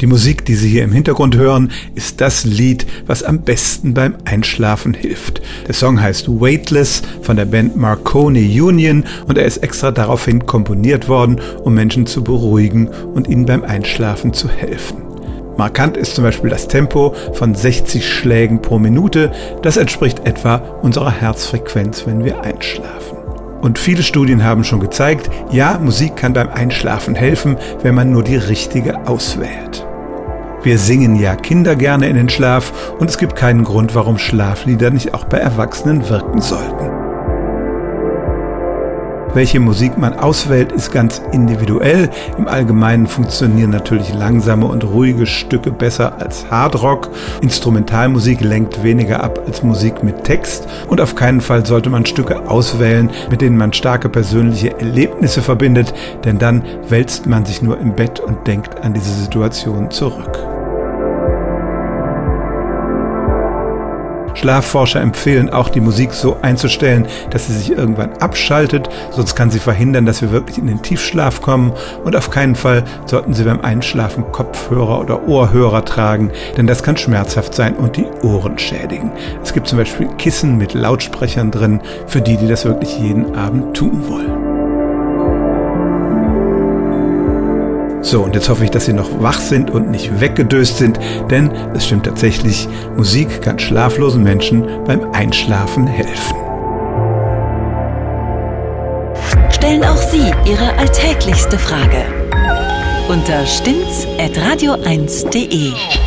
Die Musik, die Sie hier im Hintergrund hören, ist das Lied, was am besten beim Einschlafen hilft. Der Song heißt Weightless von der Band Marconi Union und er ist extra daraufhin komponiert worden, um Menschen zu beruhigen und ihnen beim Einschlafen zu helfen. Markant ist zum Beispiel das Tempo von 60 Schlägen pro Minute. Das entspricht etwa unserer Herzfrequenz, wenn wir einschlafen. Und viele Studien haben schon gezeigt, ja, Musik kann beim Einschlafen helfen, wenn man nur die richtige auswählt. Wir singen ja Kinder gerne in den Schlaf und es gibt keinen Grund, warum Schlaflieder nicht auch bei Erwachsenen wirken sollten. Welche Musik man auswählt, ist ganz individuell. Im Allgemeinen funktionieren natürlich langsame und ruhige Stücke besser als Hardrock. Instrumentalmusik lenkt weniger ab als Musik mit Text. Und auf keinen Fall sollte man Stücke auswählen, mit denen man starke persönliche Erlebnisse verbindet, denn dann wälzt man sich nur im Bett und denkt an diese Situation zurück. Schlafforscher empfehlen auch, die Musik so einzustellen, dass sie sich irgendwann abschaltet, sonst kann sie verhindern, dass wir wirklich in den Tiefschlaf kommen und auf keinen Fall sollten Sie beim Einschlafen Kopfhörer oder Ohrhörer tragen, denn das kann schmerzhaft sein und die Ohren schädigen. Es gibt zum Beispiel Kissen mit Lautsprechern drin, für die, die das wirklich jeden Abend tun wollen. So, und jetzt hoffe ich, dass Sie noch wach sind und nicht weggedöst sind, denn es stimmt tatsächlich, Musik kann schlaflosen Menschen beim Einschlafen helfen. Stellen auch Sie Ihre alltäglichste Frage unter stimmtz.radio1.de.